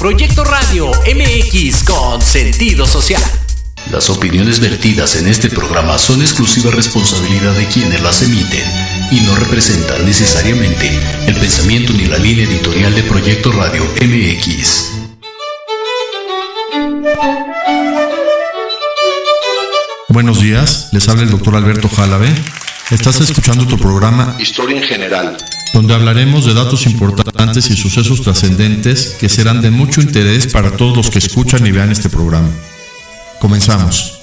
Proyecto Radio MX con sentido social. Las opiniones vertidas en este programa son exclusiva responsabilidad de quienes las emiten y no representan necesariamente el pensamiento ni la línea editorial de Proyecto Radio MX. Buenos días, les habla el doctor Alberto Jalabe. Estás escuchando tu programa Historia en General, donde hablaremos de datos importantes y sucesos trascendentes que serán de mucho interés para todos los que escuchan y vean este programa. Comenzamos.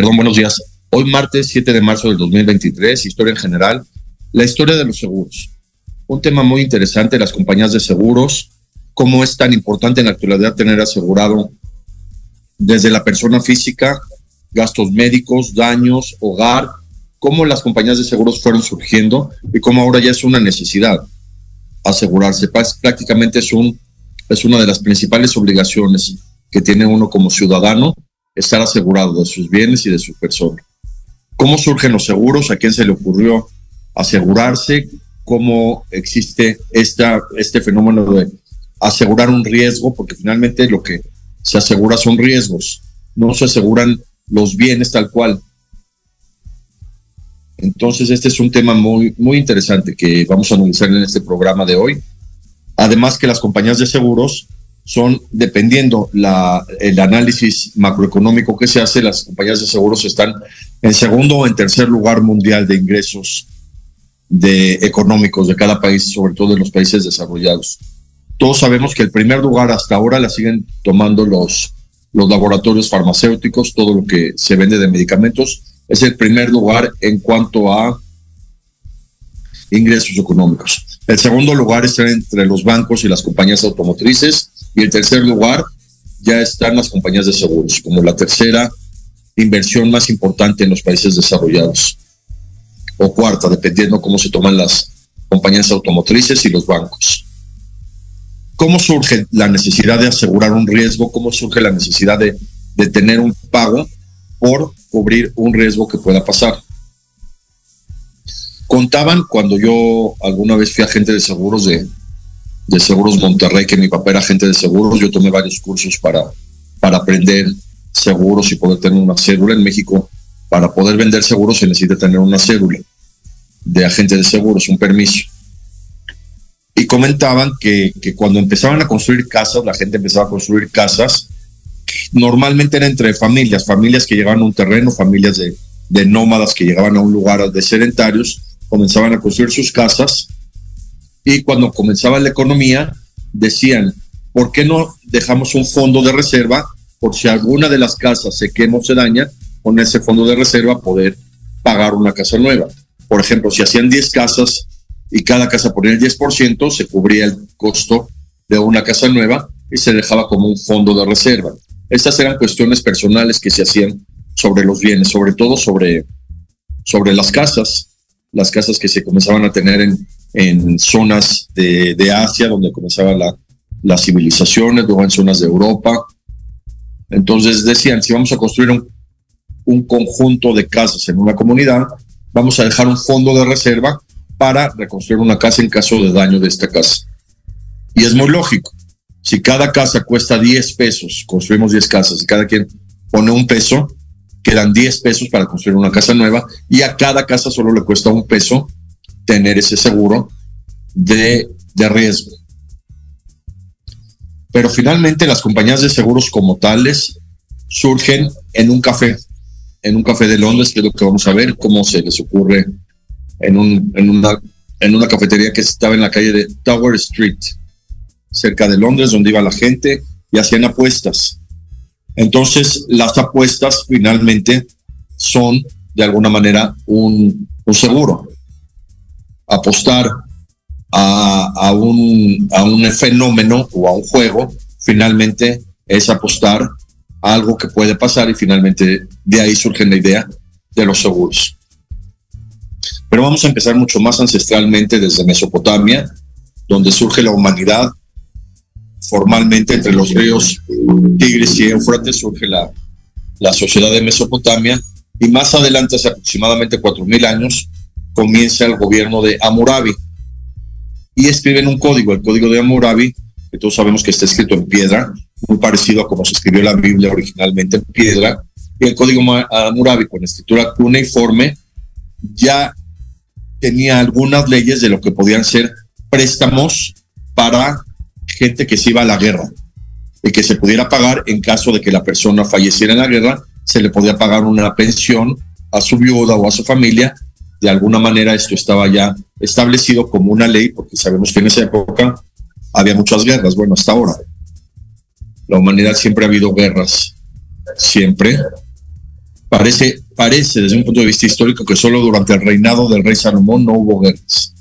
Perdón, buenos días. Hoy martes 7 de marzo del 2023, historia en general, la historia de los seguros. Un tema muy interesante, las compañías de seguros, cómo es tan importante en la actualidad tener asegurado desde la persona física, gastos médicos, daños, hogar, cómo las compañías de seguros fueron surgiendo y cómo ahora ya es una necesidad asegurarse. Prácticamente es, un, es una de las principales obligaciones que tiene uno como ciudadano estar asegurado de sus bienes y de su persona. ¿Cómo surgen los seguros? ¿A quién se le ocurrió asegurarse? ¿Cómo existe esta, este fenómeno de asegurar un riesgo? Porque finalmente lo que se asegura son riesgos, no se aseguran los bienes tal cual. Entonces, este es un tema muy, muy interesante que vamos a analizar en este programa de hoy. Además que las compañías de seguros son, dependiendo la, el análisis macroeconómico que se hace, las compañías de seguros están en segundo o en tercer lugar mundial de ingresos económicos de cada país, sobre todo de los países desarrollados. Todos sabemos que el primer lugar hasta ahora la siguen tomando los, los laboratorios farmacéuticos, todo lo que se vende de medicamentos, es el primer lugar en cuanto a ingresos económicos. El segundo lugar está entre los bancos y las compañías automotrices. Y el tercer lugar ya están las compañías de seguros, como la tercera inversión más importante en los países desarrollados. O cuarta, dependiendo cómo se toman las compañías automotrices y los bancos. ¿Cómo surge la necesidad de asegurar un riesgo? ¿Cómo surge la necesidad de, de tener un pago por cubrir un riesgo que pueda pasar? Contaban cuando yo alguna vez fui agente de seguros de, de Seguros Monterrey, que mi papá era agente de seguros. Yo tomé varios cursos para, para aprender seguros y poder tener una cédula en México. Para poder vender seguros se necesita tener una cédula de agente de seguros, un permiso. Y comentaban que, que cuando empezaban a construir casas, la gente empezaba a construir casas, normalmente era entre familias, familias que llegaban a un terreno, familias de, de nómadas que llegaban a un lugar de sedentarios, comenzaban a construir sus casas y cuando comenzaba la economía decían, ¿por qué no dejamos un fondo de reserva por si alguna de las casas se quema o se daña, con ese fondo de reserva poder pagar una casa nueva? Por ejemplo, si hacían 10 casas y cada casa ponía el 10%, se cubría el costo de una casa nueva y se dejaba como un fondo de reserva. Estas eran cuestiones personales que se hacían sobre los bienes, sobre todo sobre, sobre las casas, las casas que se comenzaban a tener en, en zonas de, de Asia, donde comenzaba la, las civilizaciones, luego en zonas de Europa. Entonces decían, si vamos a construir un, un conjunto de casas en una comunidad, vamos a dejar un fondo de reserva para reconstruir una casa en caso de daño de esta casa. Y es muy lógico. Si cada casa cuesta 10 pesos, construimos 10 casas y cada quien pone un peso, quedan 10 pesos para construir una casa nueva y a cada casa solo le cuesta un peso tener ese seguro de, de riesgo. Pero finalmente las compañías de seguros como tales surgen en un café, en un café de Londres, que es lo que vamos a ver, cómo se les ocurre en, un, en, una, en una cafetería que estaba en la calle de Tower Street, cerca de Londres, donde iba la gente y hacían apuestas. Entonces, las apuestas finalmente son de alguna manera un, un seguro. Apostar a, a, un, a un fenómeno o a un juego, finalmente es apostar a algo que puede pasar y finalmente de ahí surge la idea de los seguros. Pero vamos a empezar mucho más ancestralmente desde Mesopotamia, donde surge la humanidad. Formalmente entre los ríos Tigris y Éufrates surge la, la sociedad de Mesopotamia y más adelante, hace aproximadamente 4.000 años, comienza el gobierno de Hammurabi y escriben un código, el código de Hammurabi, que todos sabemos que está escrito en piedra, muy parecido a como se escribió la Biblia originalmente en piedra, y el código Hammurabi con escritura cuneiforme ya tenía algunas leyes de lo que podían ser préstamos para gente que se iba a la guerra y que se pudiera pagar en caso de que la persona falleciera en la guerra, se le podía pagar una pensión a su viuda o a su familia. De alguna manera esto estaba ya establecido como una ley, porque sabemos que en esa época había muchas guerras, bueno, hasta ahora. La humanidad siempre ha habido guerras, siempre. Parece, parece desde un punto de vista histórico que solo durante el reinado del rey Salomón no hubo guerras,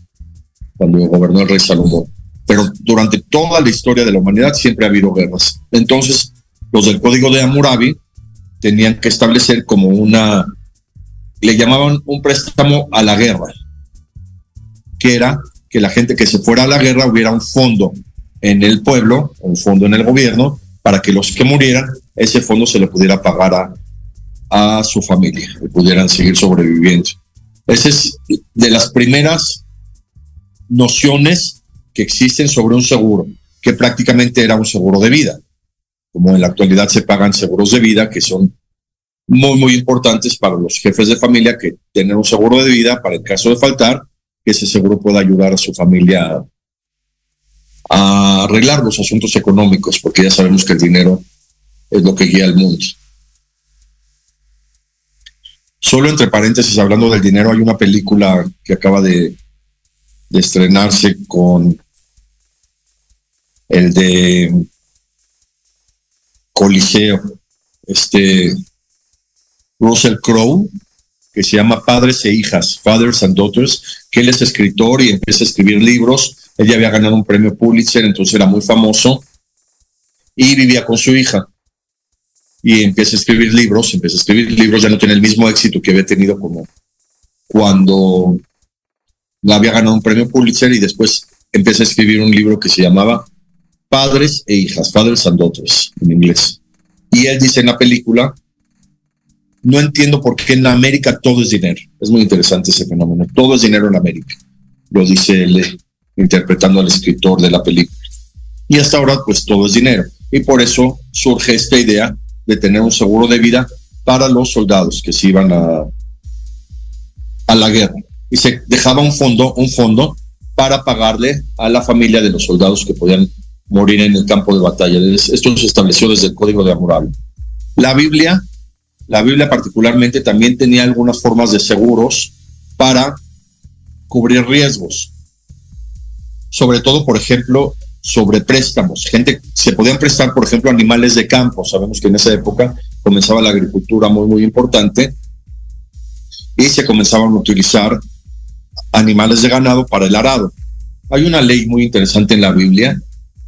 cuando gobernó el rey Salomón. Pero durante toda la historia de la humanidad siempre ha habido guerras. Entonces, los del código de Hammurabi tenían que establecer como una, le llamaban un préstamo a la guerra, que era que la gente que se fuera a la guerra hubiera un fondo en el pueblo, un fondo en el gobierno, para que los que murieran, ese fondo se le pudiera pagar a, a su familia y pudieran seguir sobreviviendo. Esa es de las primeras nociones que existen sobre un seguro, que prácticamente era un seguro de vida. Como en la actualidad se pagan seguros de vida, que son muy, muy importantes para los jefes de familia que tener un seguro de vida para el caso de faltar, que ese seguro pueda ayudar a su familia a arreglar los asuntos económicos, porque ya sabemos que el dinero es lo que guía al mundo. Solo entre paréntesis, hablando del dinero, hay una película que acaba de, de estrenarse con el de Coliseo, este Russell Crowe, que se llama Padres e Hijas, Fathers and Daughters, que él es escritor y empieza a escribir libros. Él ya había ganado un premio Pulitzer, entonces era muy famoso y vivía con su hija. Y empieza a escribir libros, empieza a escribir libros, ya no tiene el mismo éxito que había tenido como cuando había ganado un premio Pulitzer y después empieza a escribir un libro que se llamaba Padres e Hijas, Fathers and Daughters en inglés. Y él dice en la película no entiendo por qué en América todo es dinero. Es muy interesante ese fenómeno. Todo es dinero en América. Lo dice él interpretando al escritor de la película. Y hasta ahora, pues todo es dinero. Y por eso surge esta idea de tener un seguro de vida para los soldados que se iban a, a la guerra. Y se dejaba un fondo, un fondo para pagarle a la familia de los soldados que podían morir en el campo de batalla. Esto se estableció desde el Código de Hammurabi. La Biblia la Biblia particularmente también tenía algunas formas de seguros para cubrir riesgos. Sobre todo, por ejemplo, sobre préstamos. Gente se podían prestar, por ejemplo, animales de campo. Sabemos que en esa época comenzaba la agricultura muy, muy importante y se comenzaban a utilizar animales de ganado para el arado. Hay una ley muy interesante en la Biblia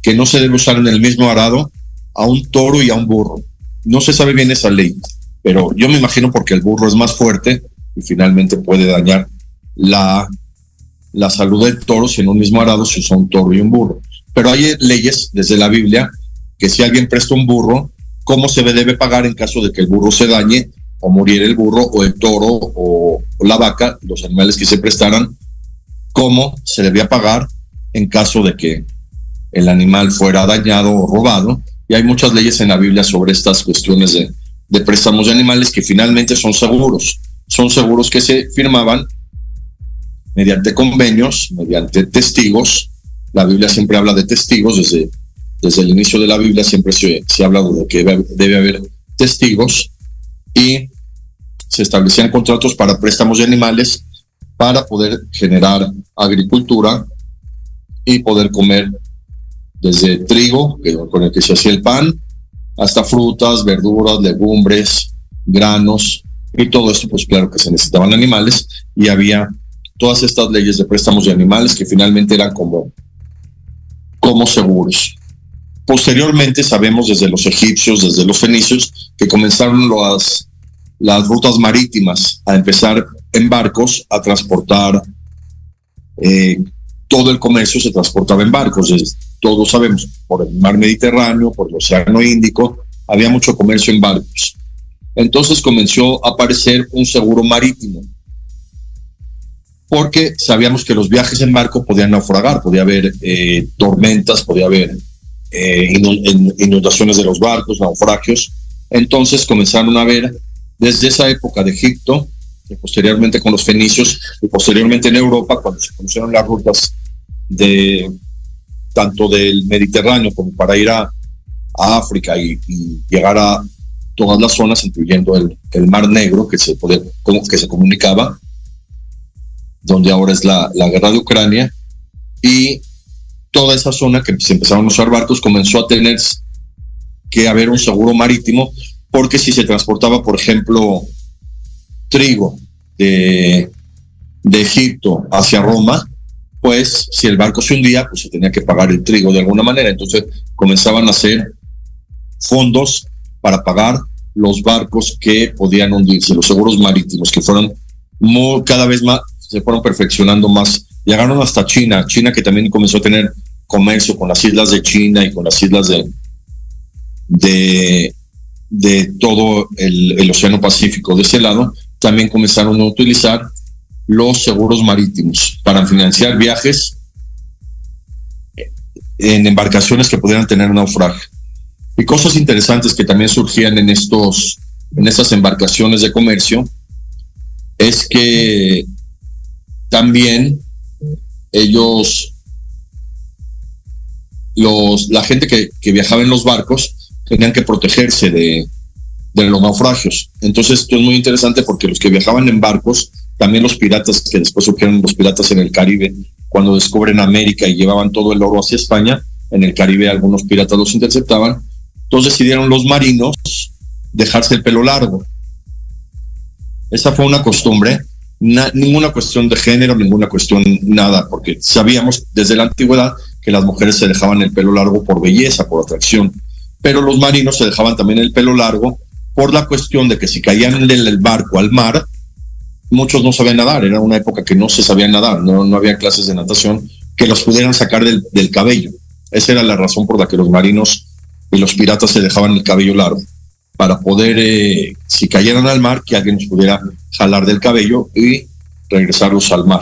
que no se debe usar en el mismo arado a un toro y a un burro. No se sabe bien esa ley pero yo me imagino porque el burro es más fuerte y finalmente puede dañar la, la salud del toro si en un mismo arado se usa un toro y un burro. Pero hay leyes desde la Biblia que si alguien presta un burro, cómo se debe pagar en caso de que el burro se dañe o muriera el burro o el toro o, la vaca, los animales que se prestaran, cómo se debía pagar en caso de que el animal fuera dañado o robado. Y hay muchas leyes en la Biblia sobre estas cuestiones de, de préstamos de animales que finalmente son seguros. Son seguros que se firmaban mediante convenios, mediante testigos. La Biblia siempre habla de testigos, desde, desde el inicio de la Biblia siempre se, se habla de que debe, debe haber testigos y se establecían contratos para préstamos de animales para poder generar agricultura y poder comer desde trigo, con el que se hacía el pan, hasta frutas, verduras, legumbres, granos, y todo esto, pues claro que se necesitaban animales, y había todas estas leyes de préstamos de animales que finalmente eran como, como seguros. Posteriormente sabemos desde los egipcios, desde los fenicios, que comenzaron las, las rutas marítimas a empezar en barcos a transportar eh, todo el comercio se transportaba en barcos, todos sabemos, por el mar Mediterráneo, por el Océano Índico, había mucho comercio en barcos. Entonces comenzó a aparecer un seguro marítimo, porque sabíamos que los viajes en barco podían naufragar, podía haber eh, tormentas, podía haber eh, inundaciones de los barcos, naufragios. Entonces comenzaron a ver desde esa época de Egipto, y posteriormente con los fenicios, y posteriormente en Europa, cuando se conocieron las rutas de tanto del Mediterráneo como para ir a, África y, llegar a todas las zonas, incluyendo el, Mar Negro, que se, como, que se comunicaba, donde ahora es la, guerra de Ucrania, y toda esa zona que se empezaron a usar barcos comenzó a tener que haber un seguro marítimo, porque si se transportaba, por ejemplo, trigo de Egipto hacia Roma, pues si el barco se hundía, pues se tenía que pagar el trigo de alguna manera. Entonces comenzaban a hacer fondos para pagar los barcos que podían hundirse, los seguros marítimos, que fueron muy, cada vez más, se fueron perfeccionando más. Llegaron hasta China, China que también comenzó a tener comercio con las islas de China y con las islas de, de, todo el Océano Pacífico de ese lado, también comenzaron a utilizar los seguros marítimos para financiar viajes en embarcaciones que pudieran tener naufragio. Y cosas interesantes que también surgían en estos, en estas embarcaciones de comercio, es que también ellos, los, la gente que, viajaba en los barcos, tenían que protegerse de, de los naufragios. Entonces esto es muy interesante porque los que viajaban en barcos también los piratas, que después surgieron los piratas en el Caribe, cuando descubren América y llevaban todo el oro hacia España, en el Caribe algunos piratas los interceptaban. Entonces decidieron los marinos dejarse el pelo largo. Esa fue una costumbre, ninguna cuestión de género, ninguna cuestión nada, porque sabíamos desde la antigüedad que las mujeres se dejaban el pelo largo por belleza, por atracción, pero los marinos se dejaban también el pelo largo por la cuestión de que si caían del barco al mar, muchos no sabían nadar, era una época que no se sabía nadar, no, no había clases de natación que los pudieran sacar del, del cabello. Esa era la razón por la que los marinos y los piratas se dejaban el cabello largo, para poder, eh, si cayeran al mar, que alguien los pudiera jalar del cabello y regresarlos al mar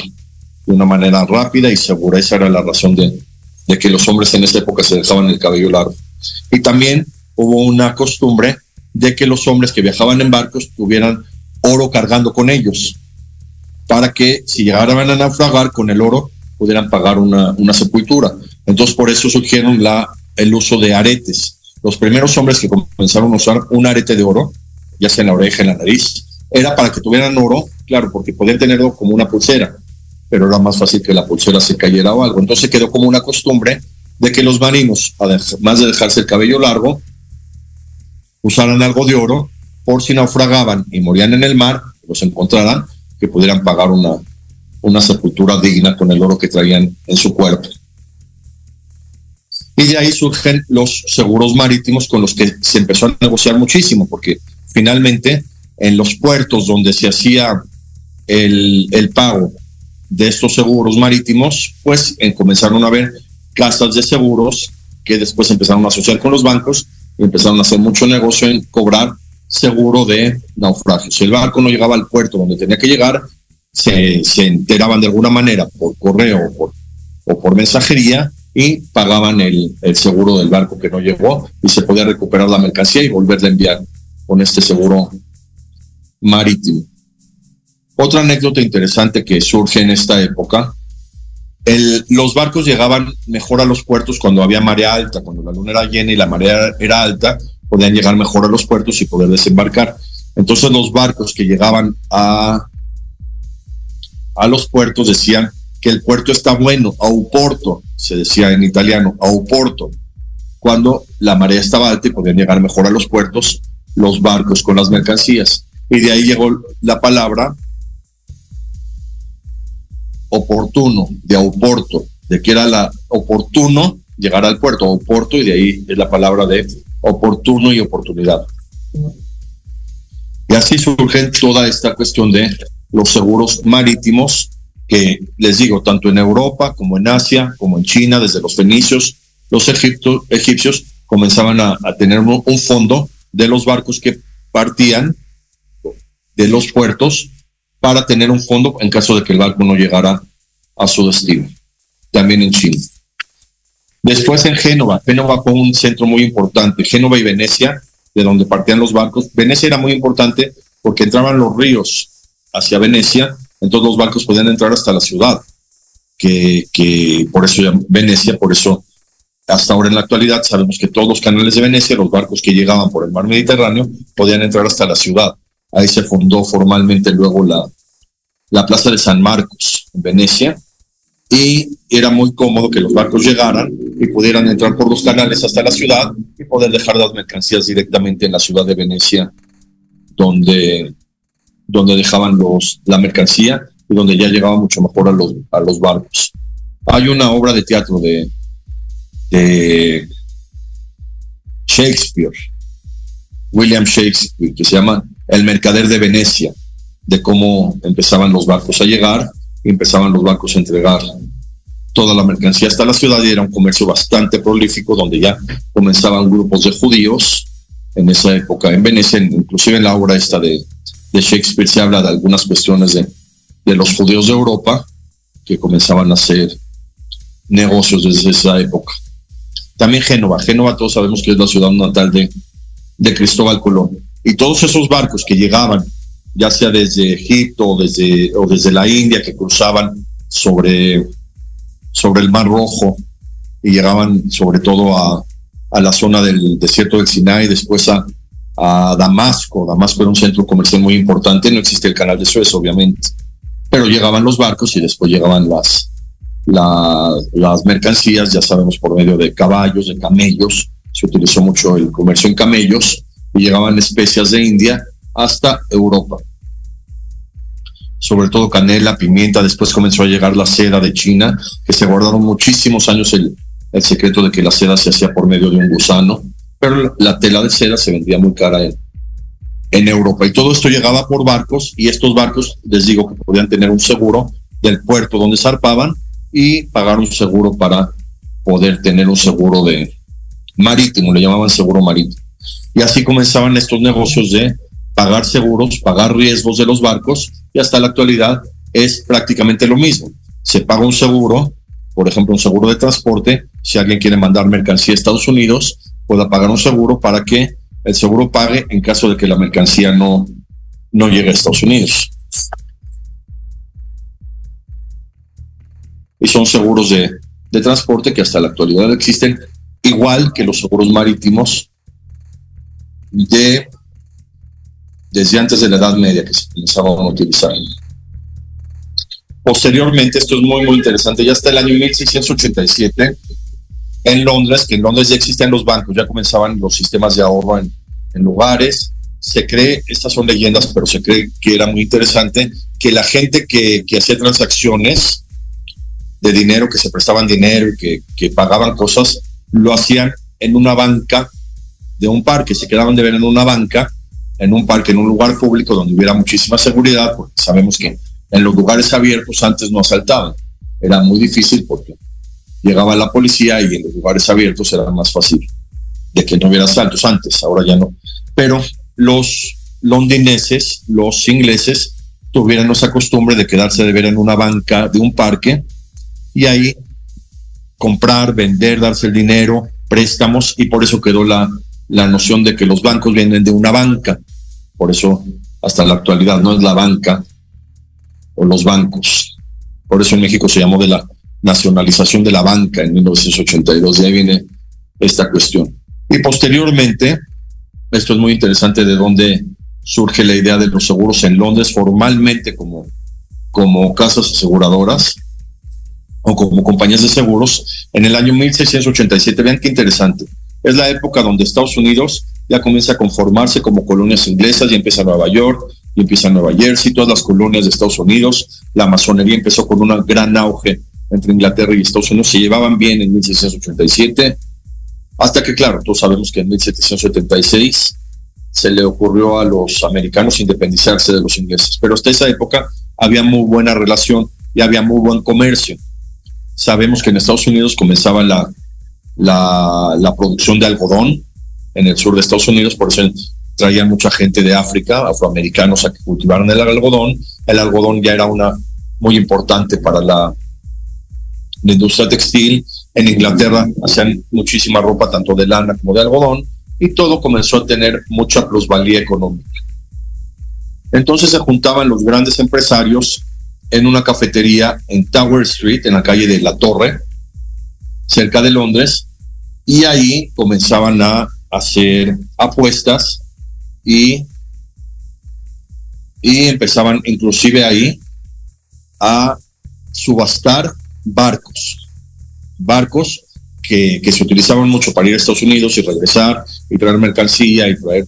de una manera rápida y segura. Esa era la razón de, de que los hombres en esa época se dejaban el cabello largo. Y también hubo una costumbre de que los hombres que viajaban en barcos tuvieran oro cargando con ellos para que si llegaran a naufragar con el oro pudieran pagar una, una sepultura. Entonces por eso surgieron la, el uso de aretes. Los primeros hombres que comenzaron a usar un arete de oro, ya sea en la oreja, en la nariz, era para que tuvieran oro, claro, porque podían tenerlo como una pulsera, pero era más fácil que la pulsera se cayera o algo. Entonces quedó como una costumbre de que los marinos, además de dejarse el cabello largo, usaran algo de oro por si naufragaban y morían en el mar, los encontraran que pudieran pagar una, una sepultura digna con el oro que traían en su cuerpo. Y de ahí surgen los seguros marítimos con los que se empezó a negociar muchísimo, porque finalmente en los puertos donde se hacía el, el pago de estos seguros marítimos, pues comenzaron a haber casas de seguros que después empezaron a asociar con los bancos y empezaron a hacer mucho negocio en cobrar seguro de naufragio. Si el barco no llegaba al puerto donde tenía que llegar, se, se enteraban de alguna manera por correo o por, o por mensajería y pagaban el, el, seguro del barco que no llegó y se podía recuperar la mercancía y volverla a enviar con este seguro marítimo. Otra anécdota interesante que surge en esta época, el, los barcos llegaban mejor a los puertos cuando había marea alta, cuando la luna era llena y la marea era alta, podían llegar mejor a los puertos y poder desembarcar. Entonces los barcos que llegaban a, a los puertos decían que el puerto está bueno, a Uporto, se decía en italiano, a Uporto, cuando la marea estaba alta y podían llegar mejor a los puertos los barcos con las mercancías. Y de ahí llegó la palabra oportuno, de Oporto, de que era la oportuno llegar al puerto, Oporto, y de ahí es la palabra de oportuno y oportunidad. Y así surge toda esta cuestión de los seguros marítimos que les digo, tanto en Europa como en Asia, como en China, desde los fenicios, los egipcios comenzaban a, tener un, fondo de los barcos que partían de los puertos para tener un fondo en caso de que el barco no llegara a su destino, también en China. Después en Génova, Génova fue un centro muy importante, Génova y Venecia, de donde partían los barcos. Venecia era muy importante porque entraban los ríos hacia Venecia, entonces los barcos podían entrar hasta la ciudad, que, que por eso Venecia, por eso hasta ahora en la actualidad sabemos que todos los canales de Venecia, los barcos que llegaban por el mar Mediterráneo, podían entrar hasta la ciudad. Ahí se fundó formalmente luego la, la Plaza de San Marcos en Venecia y era muy cómodo que los barcos llegaran y pudieran entrar por los canales hasta la ciudad y poder dejar las mercancías directamente en la ciudad de Venecia, donde, donde dejaban los, la mercancía y donde ya llegaba mucho mejor a los, a los barcos. Hay una obra de teatro de, de Shakespeare, William Shakespeare, que se llama El Mercader de Venecia, de cómo empezaban los barcos a llegar y empezaban los barcos a entregar toda la mercancía hasta la ciudad y era un comercio bastante prolífico donde ya comenzaban grupos de judíos en esa época en Venecia, inclusive en la obra esta de, de Shakespeare se habla de algunas cuestiones de, de los judíos de Europa que comenzaban a hacer negocios desde esa época. También Génova. Génova todos sabemos que es la ciudad natal de, de Cristóbal Colón. Y todos esos barcos que llegaban, ya sea desde Egipto desde, o desde la India, que cruzaban sobre, sobre el Mar Rojo y llegaban sobre todo a, a la zona del desierto del Sinai, después a, a Damasco. Damasco era un centro comercial muy importante, no existe el canal de Suez, obviamente, pero llegaban los barcos y después llegaban las, las mercancías, ya sabemos, por medio de caballos, de camellos, se utilizó mucho el comercio en camellos y llegaban especias de India hasta Europa. Sobre todo canela, pimienta, después comenzó a llegar la seda de China, que se guardaron muchísimos años el, el secreto de que la seda se hacía por medio de un gusano, pero la tela de seda se vendía muy cara en, en Europa. Y todo esto llegaba por barcos y estos barcos, les digo que podían tener un seguro del puerto donde zarpaban y pagar un seguro para poder tener un seguro de marítimo, le llamaban seguro marítimo. Y así comenzaban estos negocios de pagar seguros, pagar riesgos de los barcos y hasta la actualidad es prácticamente lo mismo. Se paga un seguro, por ejemplo, un seguro de transporte, si alguien quiere mandar mercancía a Estados Unidos, pueda pagar un seguro para que el seguro pague en caso de que la mercancía no, no llegue a Estados Unidos. y son seguros de, de transporte que hasta la actualidad existen, igual que los seguros marítimos de desde antes de la Edad Media que se comenzaban a utilizar. Posteriormente, esto es muy, muy interesante, ya hasta el año 1687, en Londres, que en Londres ya existían los bancos, ya comenzaban los sistemas de ahorro en, en lugares, se cree, estas son leyendas, pero se cree que era muy interesante, que la gente que, que hacía transacciones de dinero, que se prestaban dinero que, que pagaban cosas, lo hacían en una banca de un parque, se quedaban de ver en una banca, en un parque, en un lugar público donde hubiera muchísima seguridad, porque sabemos que en los lugares abiertos antes no asaltaban, era muy difícil porque llegaba la policía y en los lugares abiertos era más fácil de que no hubiera asaltos antes, ahora ya no. Pero los londineses, los ingleses, tuvieron esa costumbre de quedarse de ver en una banca de un parque y ahí comprar, vender, darse el dinero, préstamos, y por eso quedó la, la noción de que los bancos vienen de una banca. Por eso, hasta la actualidad, no es la banca o los bancos. Por eso en México se llamó de la nacionalización de la banca en 1982, de ahí viene esta cuestión. Y posteriormente, esto es muy interesante de dónde surge la idea de los seguros en Londres formalmente como, como casas aseguradoras o como compañías de seguros en el año 1687. Vean qué interesante. Es la época donde Estados Unidos ya comienza a conformarse como colonias inglesas y empieza Nueva York y empieza Nueva Jersey, todas las colonias de Estados Unidos. La masonería empezó con un gran auge entre Inglaterra y Estados Unidos. Se llevaban bien en 1687, hasta que, claro, todos sabemos que en 1776 se le ocurrió a los americanos independizarse de los ingleses. Pero hasta esa época había muy buena relación y había muy buen comercio. Sabemos que en Estados Unidos comenzaba la, la, la producción de algodón en el sur de Estados Unidos, por eso traían mucha gente de África, afroamericanos, a que cultivaran el algodón. El algodón ya era una muy importante para la, industria textil. En Inglaterra hacían muchísima ropa, tanto de lana como de algodón, y todo comenzó a tener mucha plusvalía económica. Entonces se juntaban los grandes empresarios en una cafetería en Tower Street, en la calle de La Torre, cerca de Londres, y ahí comenzaban a hacer apuestas y, y empezaban inclusive ahí a subastar barcos, barcos que, que, se utilizaban mucho para ir a Estados Unidos y regresar y traer mercancía y traer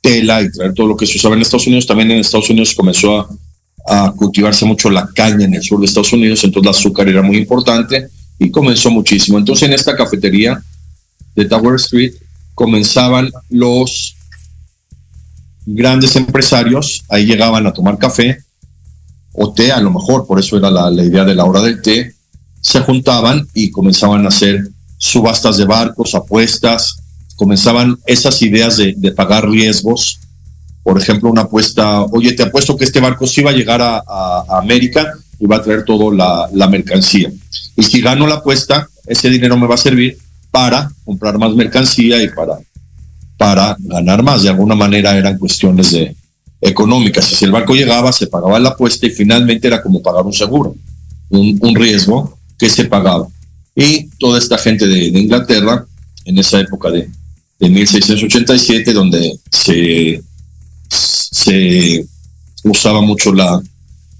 tela y traer todo lo que se usaba en Estados Unidos. También en Estados Unidos comenzó a, a cultivarse mucho la caña en el sur de Estados Unidos, entonces el azúcar era muy importante y comenzó muchísimo. Entonces en esta cafetería de Tower Street comenzaban los grandes empresarios, ahí llegaban a tomar café o té, a lo mejor, por eso era la, la idea de la hora del té, se juntaban y comenzaban a hacer subastas de barcos, apuestas, comenzaban esas ideas de, de, pagar riesgos. Por ejemplo, una apuesta, oye, te apuesto que este barco sí va a llegar a, a, América y va a traer toda la, la, mercancía. Y si gano la apuesta, ese dinero me va a servir para comprar más mercancía y para, para ganar más. De alguna manera eran cuestiones de, económicas. Si el barco llegaba, se pagaba la apuesta y finalmente era como pagar un seguro, un, un riesgo que se pagaba. Y toda esta gente de, Inglaterra, en esa época de, de 1687, donde se, se usaba mucho la,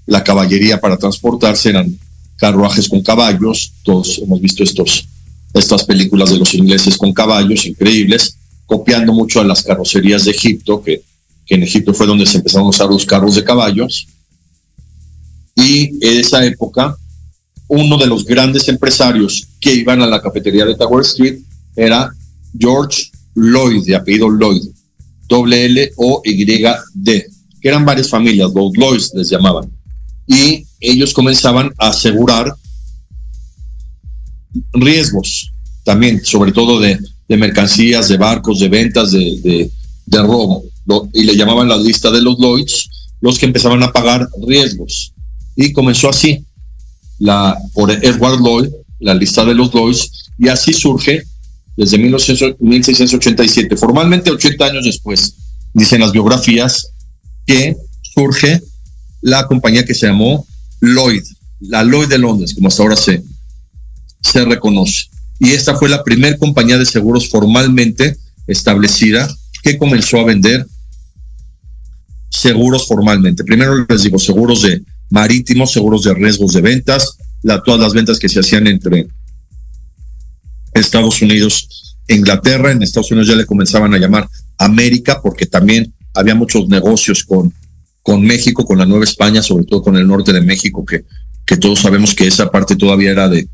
la caballería para transportarse, eran carruajes con caballos, todos hemos visto estos, estas películas de los ingleses con caballos increíbles, copiando mucho a las carrocerías de Egipto, que en Egipto fue donde se empezaron a usar los carros de caballos. Y en esa época, uno de los grandes empresarios que iban a la cafetería de Tower Street era George Lloyd, de apellido Lloyd, doble L O Y D, que eran varias familias, los Lloyds les llamaban. Y ellos comenzaban a asegurar riesgos también, sobre todo de, mercancías, de barcos, de ventas, de, de, robo y le llamaban la lista de los Lloyds, los que empezaban a pagar riesgos. Y comenzó así, la, por Edward Lloyd, la lista de los Lloyds, y así surge desde 1687, formalmente 80 años después, dicen las biografías, que surge la compañía que se llamó Lloyd, la Lloyd de Londres, como hasta ahora se, se reconoce. Y esta fue la primera compañía de seguros formalmente establecida que comenzó a vender seguros formalmente. Primero les digo, seguros de marítimos, seguros de riesgos de ventas, la, todas las ventas que se hacían entre Estados Unidos e Inglaterra. En Estados Unidos ya le comenzaban a llamar América porque también había muchos negocios con, con México, con la Nueva España, sobre todo con el norte de México, que, que todos sabemos que esa parte todavía era de,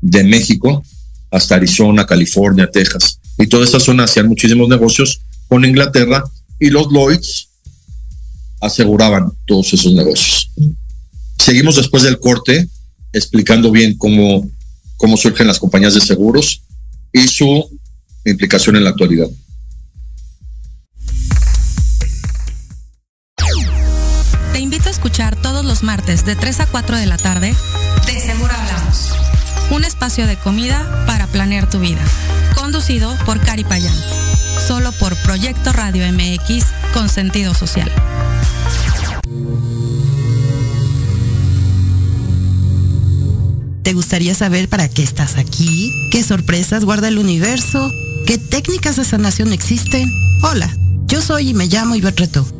de México, hasta Arizona, California, Texas. Y toda esta zona hacían muchísimos negocios con Inglaterra y los Lloyds aseguraban todos esos negocios. Seguimos después del corte explicando bien cómo, cómo surgen las compañías de seguros y su implicación en la actualidad. Te invito a escuchar todos los martes de 3 a 4 de la tarde De Seguro un espacio de comida para planear tu vida. Conducido por Cari Payán, solo por Proyecto Radio MX con sentido social. ¿Te gustaría saber para qué estás aquí? ¿Qué sorpresas guarda el universo? ¿Qué técnicas de sanación existen? Hola, yo soy y me llamo Ivette Reto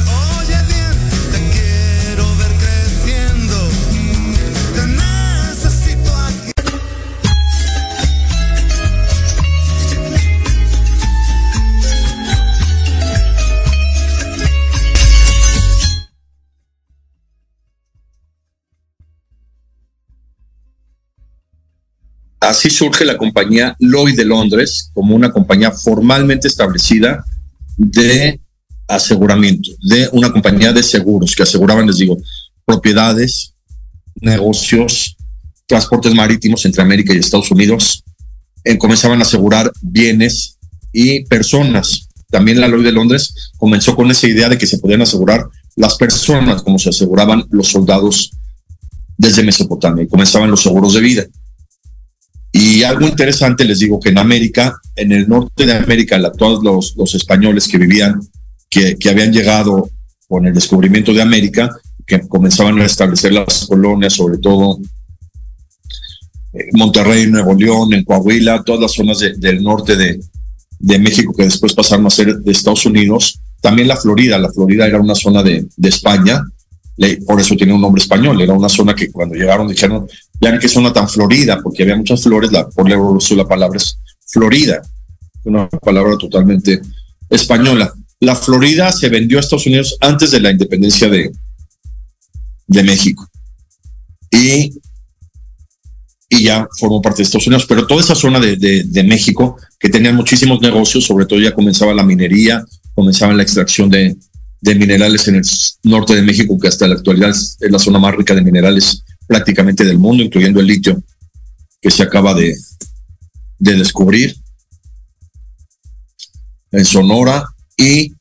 Así surge la compañía Lloyd de Londres como una compañía formalmente establecida de aseguramiento, de una compañía de seguros que aseguraban, les digo, propiedades, negocios, transportes marítimos entre América y Estados Unidos. Eh, comenzaban a asegurar bienes y personas. También la Lloyd de Londres comenzó con esa idea de que se podían asegurar las personas como se aseguraban los soldados desde Mesopotamia y comenzaban los seguros de vida. Y algo interesante, les digo que en América, en el norte de América, todos los, españoles que vivían, que, habían llegado con el descubrimiento de América, que comenzaban a establecer las colonias, sobre todo eh, Monterrey, Nuevo León, en Coahuila, todas las zonas de, del norte de, de, México que después pasaron a ser de Estados Unidos. También la Florida, la Florida era una zona de, de España, por eso tiene un nombre español, era una zona que cuando llegaron dijeron, vean qué zona tan florida, porque había muchas flores, la, por la la palabra es Florida, una palabra totalmente española. La Florida se vendió a Estados Unidos antes de la independencia de, de México. Y, y ya formó parte de Estados Unidos, pero toda esa zona de, de, de México, que tenía muchísimos negocios, sobre todo ya comenzaba la minería, comenzaba la extracción de, de minerales en el norte de México, que hasta la actualidad es la zona más rica de minerales prácticamente del mundo, incluyendo el litio que se acaba de, de descubrir en Sonora y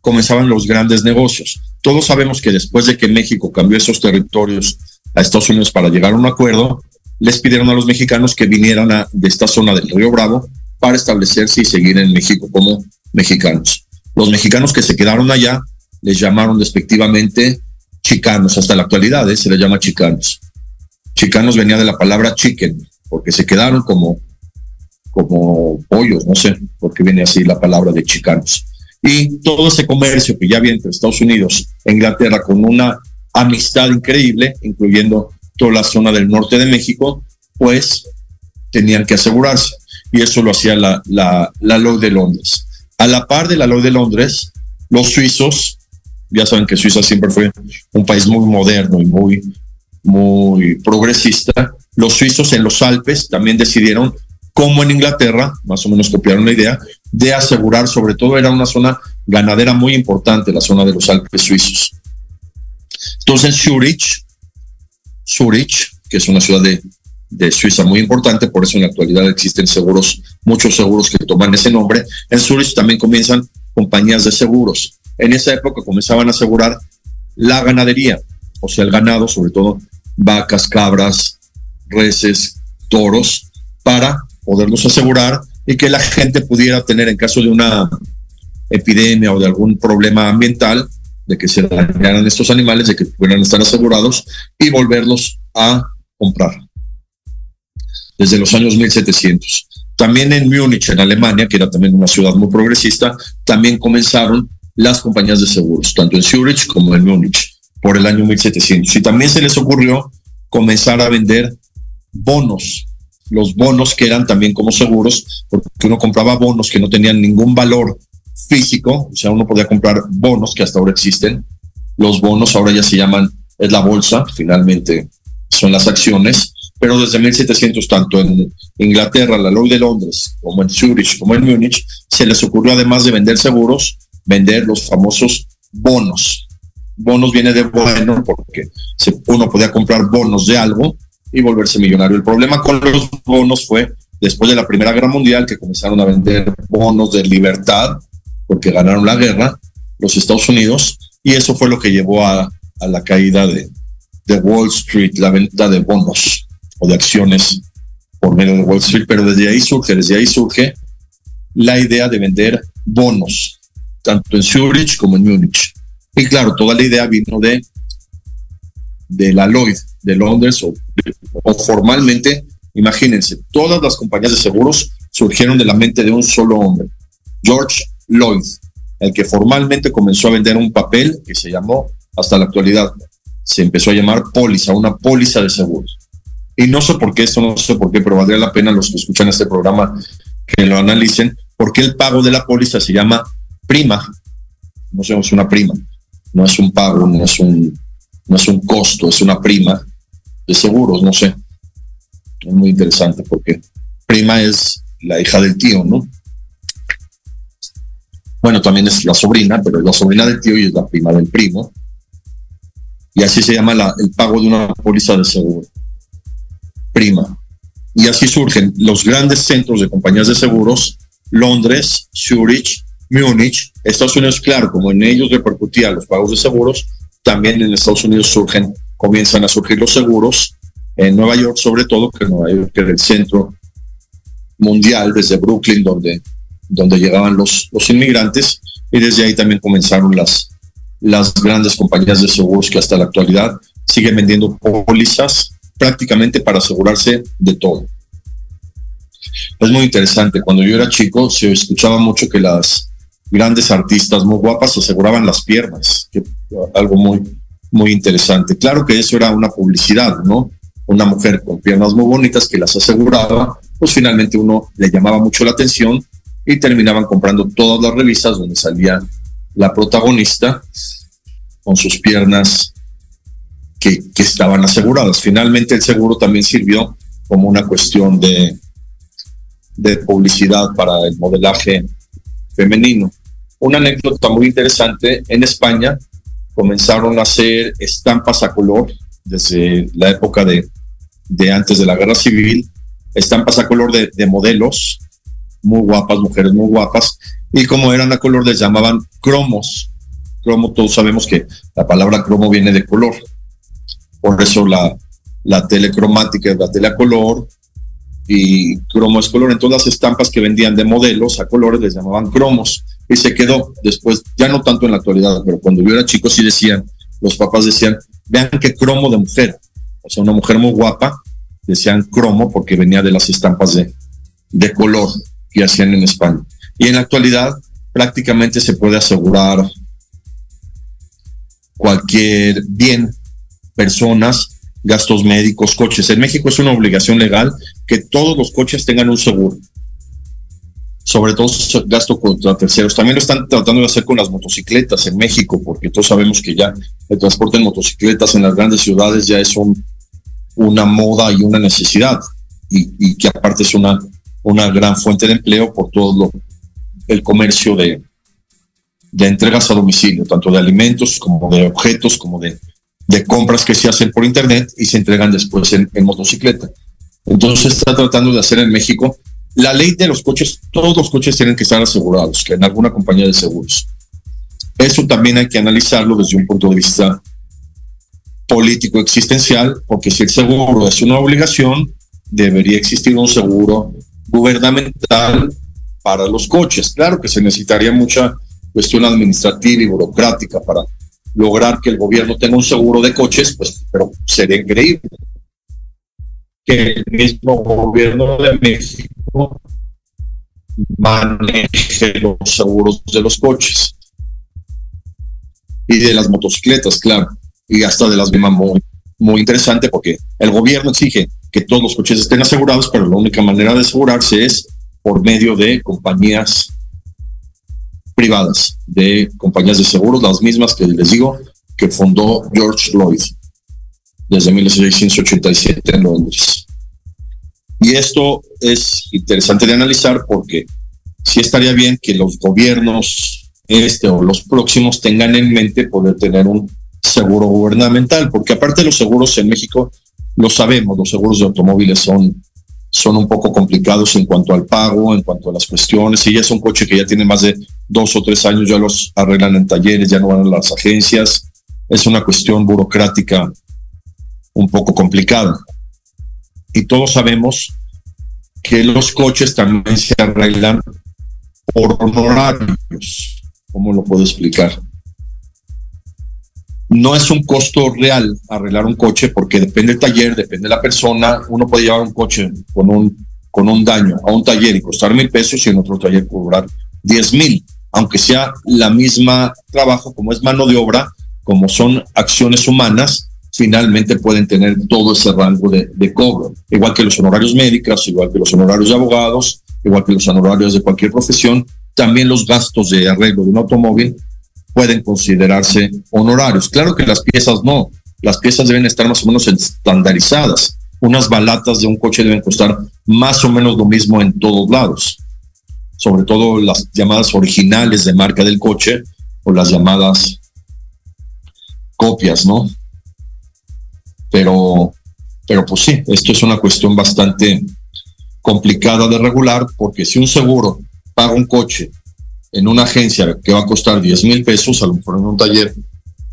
comenzaban los grandes negocios. Todos sabemos que después de que México cambió esos territorios a Estados Unidos para llegar a un acuerdo, les pidieron a los mexicanos que vinieran de esta zona del Río Bravo para establecerse y seguir en México como mexicanos. Los mexicanos que se quedaron allá les llamaron despectivamente chicanos, hasta la actualidad ¿eh? se les llama chicanos. Chicanos venía de la palabra chicken, porque se quedaron como, como pollos, no sé por qué viene así la palabra de chicanos. Y todo ese comercio que ya había entre Estados Unidos e Inglaterra con una amistad increíble, incluyendo toda la zona del norte de México, pues tenían que asegurarse. Y eso lo hacía la, la, la ley de Londres. A la par de la ley de Londres, los suizos ya saben que Suiza siempre fue un país muy moderno y muy, muy progresista. Los suizos en los Alpes también decidieron, como en Inglaterra, más o menos copiaron la idea, de asegurar, sobre todo era una zona ganadera muy importante, la zona de los Alpes suizos. Entonces, Zurich, Zurich, que es una ciudad de, de Suiza muy importante, por eso en la actualidad existen seguros, muchos seguros que toman ese nombre. En Zurich también comienzan compañías de seguros en esa época comenzaban a asegurar la ganadería, o sea, el ganado, sobre todo vacas, cabras, reses, toros, para poderlos asegurar y que la gente pudiera tener en caso de una epidemia o de algún problema ambiental, de que se dañaran estos animales, de que pudieran estar asegurados y volverlos a comprar. Desde los años 1700. También en Múnich, en Alemania, que era también una ciudad muy progresista, también comenzaron las compañías de seguros, tanto en Zurich como en Múnich, por el año 1700. Y también se les ocurrió comenzar a vender bonos, los bonos que eran también como seguros, porque uno compraba bonos que no tenían ningún valor físico, o sea, uno podía comprar bonos que hasta ahora existen. Los bonos ahora ya se llaman, es la bolsa, finalmente son las acciones, pero desde 1700, tanto en Inglaterra, la Lloyd de Londres, como en Zurich, como en Múnich, se les ocurrió además de vender seguros, vender los famosos bonos. Bonos viene de bueno porque uno podía comprar bonos de algo y volverse millonario. El problema con los bonos fue después de la Primera Guerra Mundial que comenzaron a vender bonos de libertad porque ganaron la guerra los Estados Unidos y eso fue lo que llevó a, la caída de, de Wall Street, la venta de bonos o de acciones por medio de Wall Street, pero desde ahí surge, desde ahí surge la idea de vender bonos, tanto en Zurich como en Múnich. Y claro, toda la idea vino de, de la Lloyd, de Londres, o, o formalmente, imagínense, todas las compañías de seguros surgieron de la mente de un solo hombre, George Lloyd, el que formalmente comenzó a vender un papel que se llamó, hasta la actualidad, se empezó a llamar póliza, una póliza de seguros. Y no sé por qué, esto no sé por qué, pero valdría la pena los que escuchan este programa que lo analicen, porque el pago de la póliza se llama prima. No es una prima. No es un pago, no es un, no es un costo, es una prima de seguros, no sé. Es muy interesante porque prima es la hija del tío, ¿no? Bueno, también es la sobrina, pero es la sobrina del tío y es la prima del primo. Y así se llama el pago de una póliza de seguro prima. Y así surgen los grandes centros de compañías de seguros, Londres, Zurich, Múnich, Estados Unidos, claro, como en ellos repercutían los pagos de seguros, también en Estados Unidos surgen, comienzan a surgir los seguros, en Nueva York sobre todo, que Nueva York era el centro mundial, desde Brooklyn, donde, donde llegaban los, los inmigrantes, y desde ahí también comenzaron las, las grandes compañías de seguros que hasta la actualidad siguen vendiendo pólizas prácticamente para asegurarse de todo. Es muy interesante. Cuando yo era chico se escuchaba mucho que las grandes artistas muy guapas aseguraban las piernas, que algo muy, muy interesante. Claro que eso era una publicidad, ¿no? Una mujer con piernas muy bonitas que las aseguraba, pues finalmente uno le llamaba mucho la atención y terminaban comprando todas las revistas donde salía la protagonista con sus piernas que, estaban aseguradas. Finalmente el seguro también sirvió como una cuestión de, de publicidad para el modelaje femenino. Una anécdota muy interesante, en España comenzaron a hacer estampas a color desde la época de, antes de la guerra civil, estampas a color de, de, modelos muy guapas, mujeres muy guapas, y como eran a color les llamaban cromos. Cromo, todos sabemos que la palabra cromo viene de color por eso la, la telecromática es la tele a color y cromo es color. Entonces las estampas que vendían de modelos a colores les llamaban cromos y se quedó después, ya no tanto en la actualidad, pero cuando yo era chico sí decían, los papás decían, vean qué cromo de mujer, o sea, una mujer muy guapa, decían cromo porque venía de las estampas de, de color que hacían en España. Y en la actualidad prácticamente se puede asegurar cualquier bien personas, gastos médicos, coches. En México es una obligación legal que todos los coches tengan un seguro. Sobre todo gasto contra terceros. También lo están tratando de hacer con las motocicletas en México, porque todos sabemos que ya el transporte en motocicletas en las grandes ciudades ya es un, una moda y una necesidad. Y, que aparte es una, una gran fuente de empleo por todo lo, el comercio de, de entregas a domicilio, tanto de alimentos como de objetos, como de de compras que se hacen por internet y se entregan después en, motocicleta. Entonces está tratando de hacer en México la ley de los coches, todos los coches tienen que estar asegurados, que en alguna compañía de seguros. Eso también hay que analizarlo desde un punto de vista político existencial, porque si el seguro es una obligación, debería existir un seguro gubernamental para los coches. Claro que se necesitaría mucha cuestión administrativa y burocrática para lograr que el gobierno tenga un seguro de coches, pues, pero sería increíble que el mismo gobierno de México maneje los seguros de los coches y de las motocicletas, claro, y hasta de las mismas muy, muy interesante porque el gobierno exige que todos los coches estén asegurados, pero la única manera de asegurarse es por medio de compañías privadas, de compañías de seguros, las mismas que les digo que fundó George Lloyd desde 1687 en Londres. Y esto es interesante de analizar porque sí estaría bien que los gobiernos este o los próximos tengan en mente poder tener un seguro gubernamental, porque aparte de los seguros en México, lo sabemos, los seguros de automóviles son, son un poco complicados en cuanto al pago, en cuanto a las cuestiones. Si ya es un coche que ya tiene más de dos o tres años, ya los arreglan en talleres, ya no van a las agencias. Es una cuestión burocrática un poco complicada. Y todos sabemos que los coches también se arreglan por honorarios. ¿Cómo lo puedo explicar? No es un costo real arreglar un coche porque depende del taller, depende de la persona. Uno puede llevar un coche con un, con un daño a un taller y costar mil pesos y en otro taller cobrar diez mil, aunque sea la misma trabajo, como es mano de obra, como son acciones humanas, finalmente pueden tener todo ese rango de, cobro, igual que los honorarios médicos, igual que los honorarios de abogados, igual que los honorarios de cualquier profesión, también los gastos de arreglo de un automóvil pueden considerarse honorarios. Claro que las piezas no, las piezas deben estar más o menos estandarizadas. Unas balatas de un coche deben costar más o menos lo mismo en todos lados, sobre todo las llamadas originales de marca del coche o las llamadas copias, ¿no? Pero, pero pues sí, esto es una cuestión bastante complicada de regular porque si un seguro paga un coche en una agencia que va a costar 10 mil pesos, a lo mejor en un taller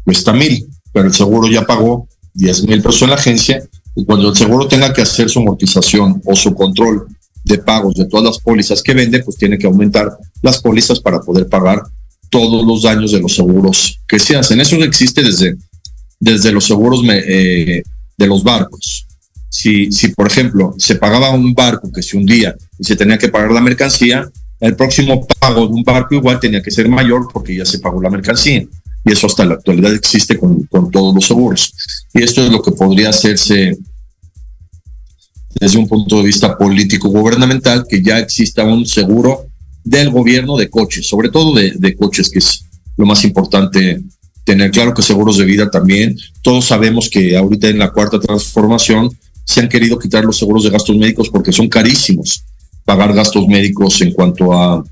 cuesta mil, pero el seguro ya pagó 10 mil pesos en la agencia y cuando el seguro tenga que hacer su amortización o su control de pagos de todas las pólizas que vende, pues tiene que aumentar las pólizas para poder pagar todos los daños de los seguros que se hacen. Eso existe desde, desde los seguros eh, de los barcos. Si, si, por ejemplo, se pagaba un barco que se hundía y se tenía que pagar la mercancía, el próximo pago de un barco igual tenía que ser mayor porque ya se pagó la mercancía. Y eso hasta la actualidad existe con, con todos los seguros. Y esto es lo que podría hacerse desde un punto de vista político-gubernamental, que ya exista un seguro del gobierno de coches, sobre todo de, de, coches, que es lo más importante tener. Claro que seguros de vida también. Todos sabemos que ahorita en la cuarta transformación se han querido quitar los seguros de gastos médicos porque son carísimos pagar gastos médicos en cuanto a,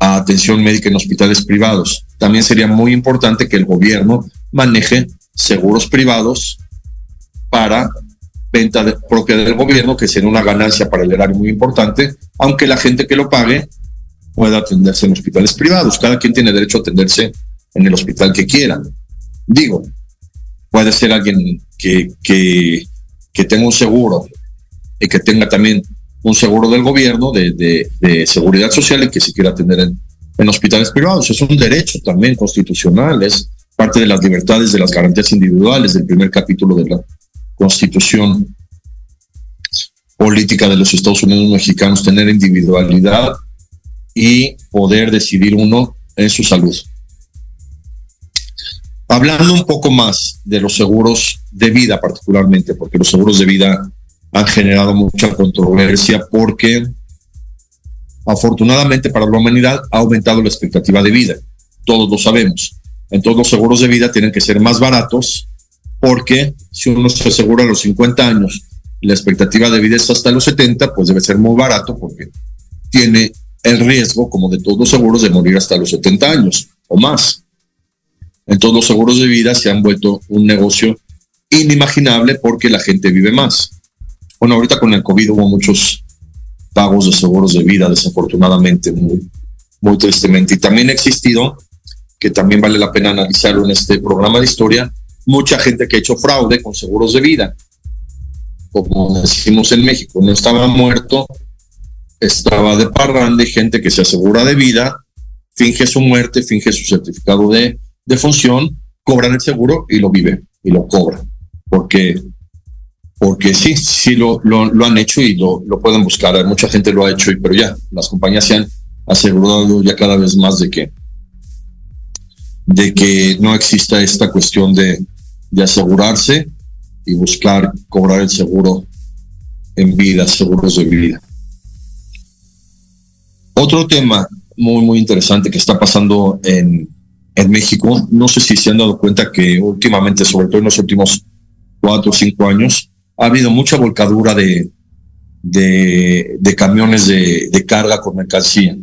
atención médica en hospitales privados. También sería muy importante que el gobierno maneje seguros privados para venta propia del gobierno, que sería una ganancia para el erario muy importante, aunque la gente que lo pague pueda atenderse en hospitales privados. Cada quien tiene derecho a atenderse en el hospital que quiera. Digo, puede ser alguien que, que, tenga un seguro y que tenga también un seguro del gobierno de, de, de seguridad social y que se quiera atender en, en, hospitales privados. Es un derecho también constitucional, es parte de las libertades, de las garantías individuales del primer capítulo de la Constitución Política de los Estados Unidos Mexicanos, tener individualidad y poder decidir uno en su salud. Hablando un poco más de los seguros de vida particularmente, porque los seguros de vida han generado mucha controversia porque afortunadamente para la humanidad ha aumentado la expectativa de vida. Todos lo sabemos. Entonces los seguros de vida tienen que ser más baratos porque si uno se asegura a los 50 años la expectativa de vida es hasta los 70, pues debe ser muy barato porque tiene el riesgo, como de todos los seguros, de morir hasta los 70 años o más. Entonces los seguros de vida se han vuelto un negocio inimaginable porque la gente vive más. Bueno, ahorita con el COVID hubo muchos pagos de seguros de vida, desafortunadamente, muy, tristemente. Y también ha existido, que también vale la pena analizarlo en este programa de historia, mucha gente que ha hecho fraude con seguros de vida. Como decimos en México, no estaba muerto, estaba de parranda y gente que se asegura de vida, finge su muerte, finge su certificado de, de función, cobran el seguro y lo vive y lo cobran. Porque, porque sí, sí lo, lo, han hecho y lo, lo pueden buscar. Mucha gente lo ha hecho, pero ya las compañías se han asegurado ya cada vez más de que, de que no exista esta cuestión de, de asegurarse y buscar cobrar el seguro en vida, seguros de vida. Otro tema muy, muy interesante que está pasando en, en México, no sé si se han dado cuenta que últimamente, sobre todo en los últimos cuatro o cinco años, ha habido mucha volcadura de, de, de camiones de, de carga con mercancía.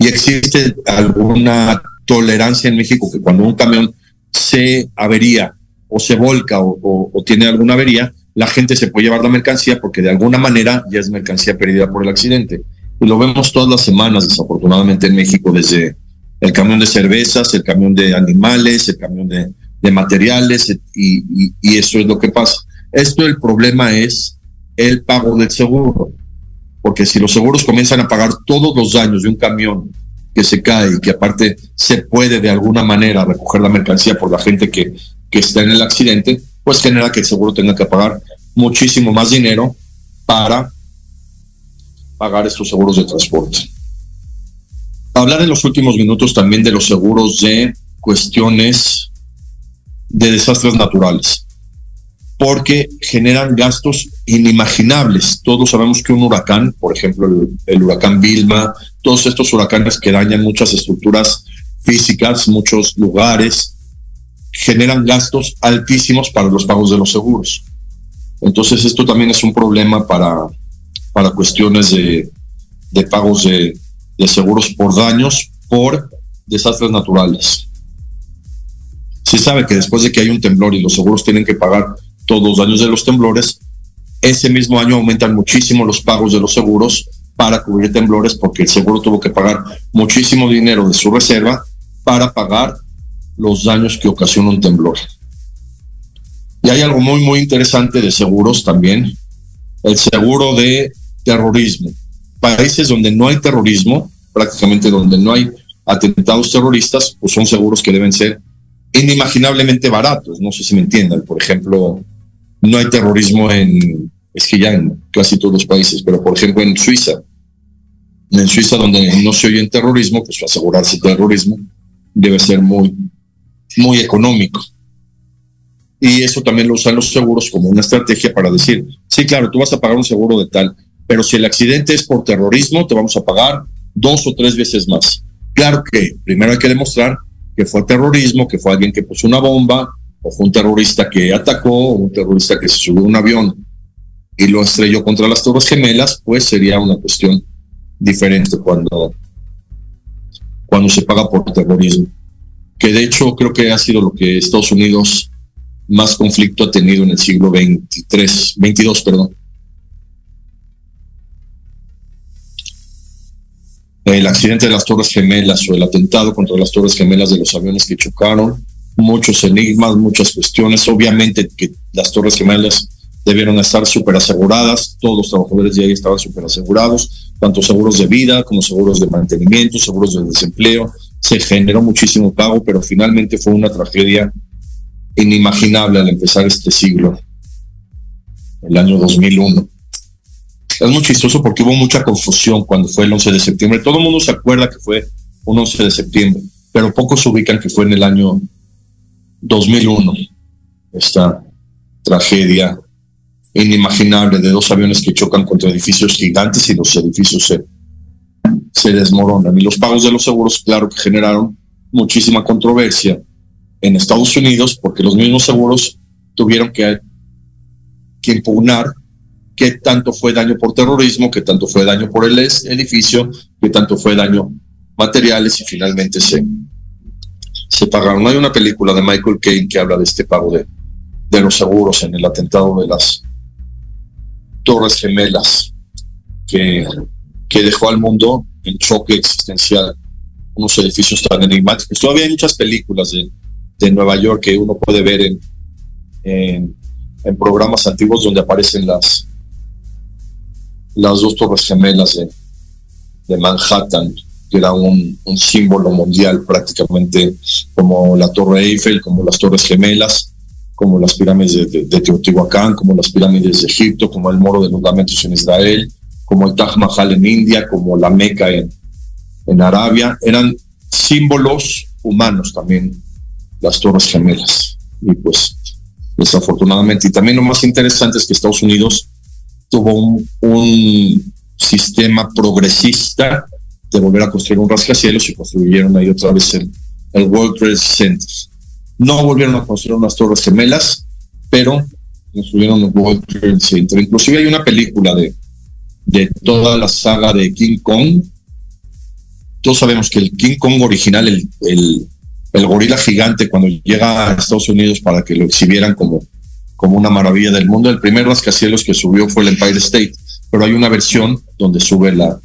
Y existe alguna tolerancia en México que cuando un camión se avería o se volca o, o, tiene alguna avería, la gente se puede llevar la mercancía porque de alguna manera ya es mercancía perdida por el accidente. Y lo vemos todas las semanas, desafortunadamente, en México, desde el camión de cervezas, el camión de animales, el camión de, materiales, y, eso es lo que pasa. Esto el problema es el pago del seguro, porque si los seguros comienzan a pagar todos los daños de un camión que se cae y que aparte se puede de alguna manera recoger la mercancía por la gente que, que está en el accidente, pues genera que el seguro tenga que pagar muchísimo más dinero para pagar estos seguros de transporte. Hablar en los últimos minutos también de los seguros de cuestiones de desastres naturales, porque generan gastos inimaginables. Todos sabemos que un huracán, por ejemplo, el, el huracán Vilma, todos estos huracanes que dañan muchas estructuras físicas, muchos lugares, generan gastos altísimos para los pagos de los seguros. Entonces esto también es un problema para, para cuestiones de, de pagos de, de seguros por daños por desastres naturales. Se sabe que después de que hay un temblor y los seguros tienen que pagar todos los daños de los temblores, ese mismo año aumentan muchísimo los pagos de los seguros para cubrir temblores porque el seguro tuvo que pagar muchísimo dinero de su reserva para pagar los daños que ocasiona un temblor. Y hay algo muy, muy interesante de seguros también, el seguro de terrorismo. Países donde no hay terrorismo, prácticamente donde no hay atentados terroristas, pues son seguros que deben ser inimaginablemente baratos. No sé si me entiendan. Por ejemplo, no hay terrorismo en, es que ya en casi todos los países, pero por ejemplo en Suiza, en Suiza donde no se oye en terrorismo, pues asegurarse terrorismo debe ser muy, muy económico. Y eso también lo usan los seguros como una estrategia para decir, sí, claro, tú vas a pagar un seguro de tal, pero si el accidente es por terrorismo, te vamos a pagar dos o tres veces más. Claro que primero hay que demostrar que fue terrorismo, que fue alguien que puso una bomba, o fue un terrorista que atacó, o un terrorista que se subió a un avión y lo estrelló contra las Torres Gemelas, pues sería una cuestión diferente cuando, cuando se paga por terrorismo. Que de hecho creo que ha sido lo que Estados Unidos más conflicto ha tenido en el siglo 23, 22, perdón. El accidente de las Torres Gemelas o el atentado contra las Torres Gemelas de los aviones que chocaron, muchos enigmas, muchas cuestiones. Obviamente que las Torres Gemelas debieron estar súper aseguradas, todos los trabajadores de ahí estaban súper asegurados, tanto seguros de vida como seguros de mantenimiento, seguros de desempleo. Se generó muchísimo pago, pero finalmente fue una tragedia inimaginable al empezar este siglo, el año 2001. Es muy chistoso porque hubo mucha confusión cuando fue el 11 de septiembre. Todo el mundo se acuerda que fue un 11 de septiembre, pero pocos ubican que fue en el año 2001 esta tragedia inimaginable de dos aviones que chocan contra edificios gigantes y los edificios se, desmoronan. Y los pagos de los seguros, claro que generaron muchísima controversia en Estados Unidos porque los mismos seguros tuvieron que, que impugnar qué tanto fue daño por terrorismo, qué tanto fue daño por el edificio, qué tanto fue daño materiales y finalmente se, se pagaron. Hay una película de Michael Caine que habla de este pago de, de los seguros en el atentado de las Torres Gemelas que, que dejó al mundo en choque existencial unos edificios tan enigmáticos. Todavía hay muchas películas de, de Nueva York que uno puede ver en, en, en, programas antiguos donde aparecen las, las dos torres gemelas de, Manhattan. que era un, un símbolo mundial prácticamente como la Torre Eiffel, como las Torres Gemelas, como las pirámides de, Teotihuacán, como las pirámides de Egipto, como el Moro de los Lamentos en Israel, como el Taj Mahal en India, como la Meca en, en Arabia, eran símbolos humanos también, las Torres Gemelas. Y pues, desafortunadamente, y también lo más interesante es que Estados Unidos tuvo un, sistema progresista de volver a construir un rascacielos y construyeron ahí otra vez el, World Trade Center. No volvieron a construir unas torres gemelas, pero construyeron el World Trade Center. Inclusive hay una película de, de toda la saga de King Kong. Todos sabemos que el King Kong original, el, el gorila gigante, cuando llega a Estados Unidos para que lo exhibieran como, como una maravilla del mundo, el primer rascacielos que subió fue el Empire State, pero hay una versión donde sube la,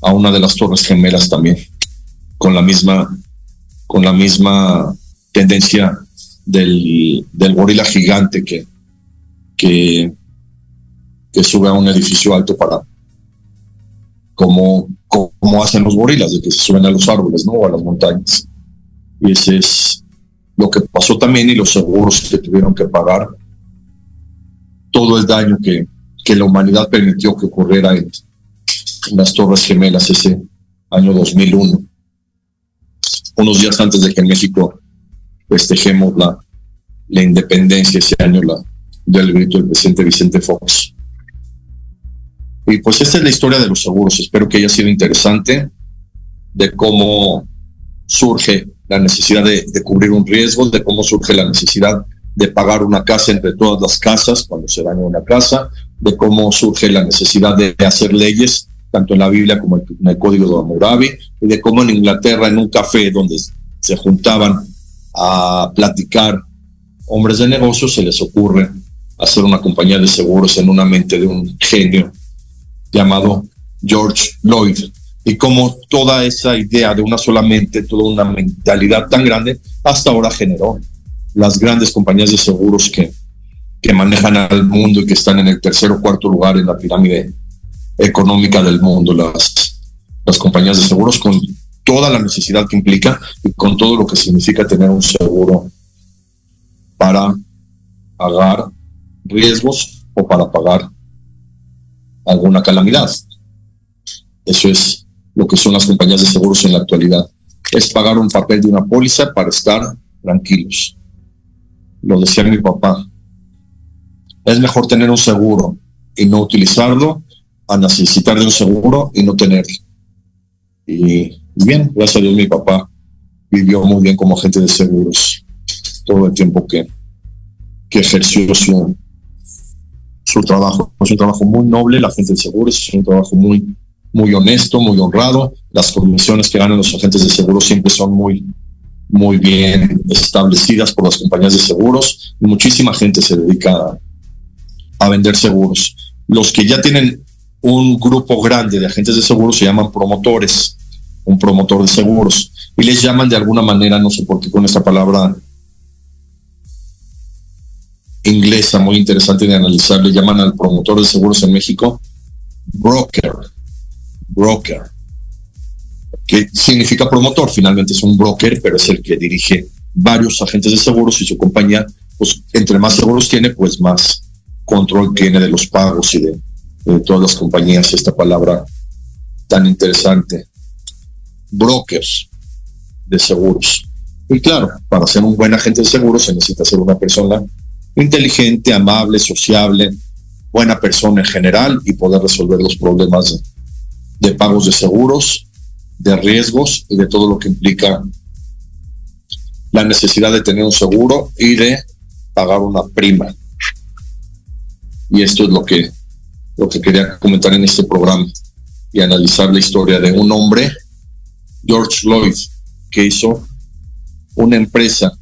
a una de las torres gemelas también, con la misma, con la misma tendencia del, del gorila gigante que, que, que sube a un edificio alto para como, como hacen los gorilas, de que se suben a los árboles, ¿no? O a las montañas. Y ese es lo que pasó también y los seguros que tuvieron que pagar todo el daño que, la humanidad permitió que ocurriera en, las Torres Gemelas ese año 2001, unos días antes de que en México festejemos la, la independencia ese año la, del grito del presidente Vicente Fox. Y pues esta es la historia de los seguros. Espero que haya sido interesante de cómo surge la necesidad de, de, cubrir un riesgo, de cómo surge la necesidad de pagar una casa entre todas las casas cuando se daña una casa, de cómo surge la necesidad de hacer leyes, tanto en la Biblia como en el Código de Hammurabi, y de cómo en Inglaterra, en un café donde se juntaban a platicar hombres de negocios, se les ocurre hacer una compañía de seguros en una mente de un genio llamado George Lloyd. Y como toda esa idea de una sola mente, toda una mentalidad tan grande, hasta ahora generó las grandes compañías de seguros que, que manejan al mundo y que están en el tercer o cuarto lugar en la pirámide económica del mundo, las, las compañías de seguros con toda la necesidad que implica y con todo lo que significa tener un seguro para pagar riesgos o para pagar alguna calamidad. Eso es lo que son las compañías de seguros en la actualidad. Es pagar un papel de una póliza para estar tranquilos. Lo decía mi papá. Es mejor tener un seguro y no utilizarlo a necesitar de un seguro y no tenerlo. Y bien, gracias a Dios mi papá vivió muy bien como agente de seguros todo el tiempo que, que ejerció su, su trabajo. Es un trabajo muy noble, la gente de seguros, es un trabajo muy, muy honesto, muy honrado. Las comisiones que ganan los agentes de seguros siempre son muy, muy bien establecidas por las compañías de seguros y muchísima gente se dedica a, vender seguros. Los que ya tienen un grupo grande de agentes de seguros se llaman promotores, un promotor de seguros, y les llaman de alguna manera, no sé por qué con esta palabra inglesa muy interesante de analizar, le llaman al promotor de seguros en México broker, broker, que significa promotor, finalmente es un broker, pero es el que dirige varios agentes de seguros y su compañía, pues entre más seguros tiene, pues más control tiene de los pagos y de todas las compañías esta palabra tan interesante. Brokers de seguros. Y claro, para ser un buen agente de seguros se necesita ser una persona inteligente, amable, sociable, buena persona en general y poder resolver los problemas de pagos de seguros, de riesgos y de todo lo que implica la necesidad de tener un seguro y de pagar una prima. Y esto es lo que lo que quería comentar en este programa y analizar la historia de un hombre, George Lloyd, que hizo una empresa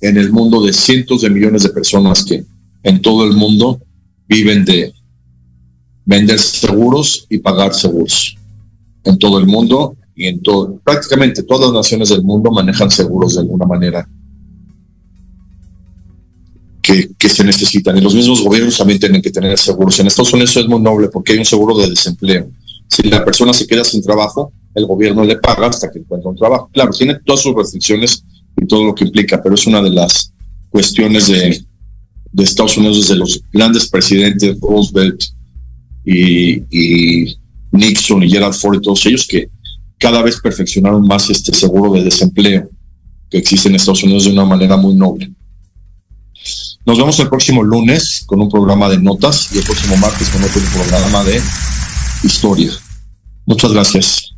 en el mundo de cientos de millones de personas que en todo el mundo viven de vender seguros y pagar seguros. En todo el mundo y en todo, prácticamente todas las naciones del mundo manejan seguros de alguna manera que, se necesitan. Y los mismos gobiernos también tienen que tener seguros. En Estados Unidos es muy noble porque hay un seguro de desempleo. Si la persona se queda sin trabajo, el gobierno le paga hasta que encuentra un trabajo. Claro, tiene todas sus restricciones y todo lo que implica, pero es una de las cuestiones de, de Estados Unidos desde los grandes presidentes, Roosevelt y, y Nixon y Gerald Ford y todos ellos que cada vez perfeccionaron más este seguro de desempleo que existe en Estados Unidos de una manera muy noble. Nos vemos el próximo lunes con un programa de notas y el próximo martes con otro programa de historia. Muchas gracias.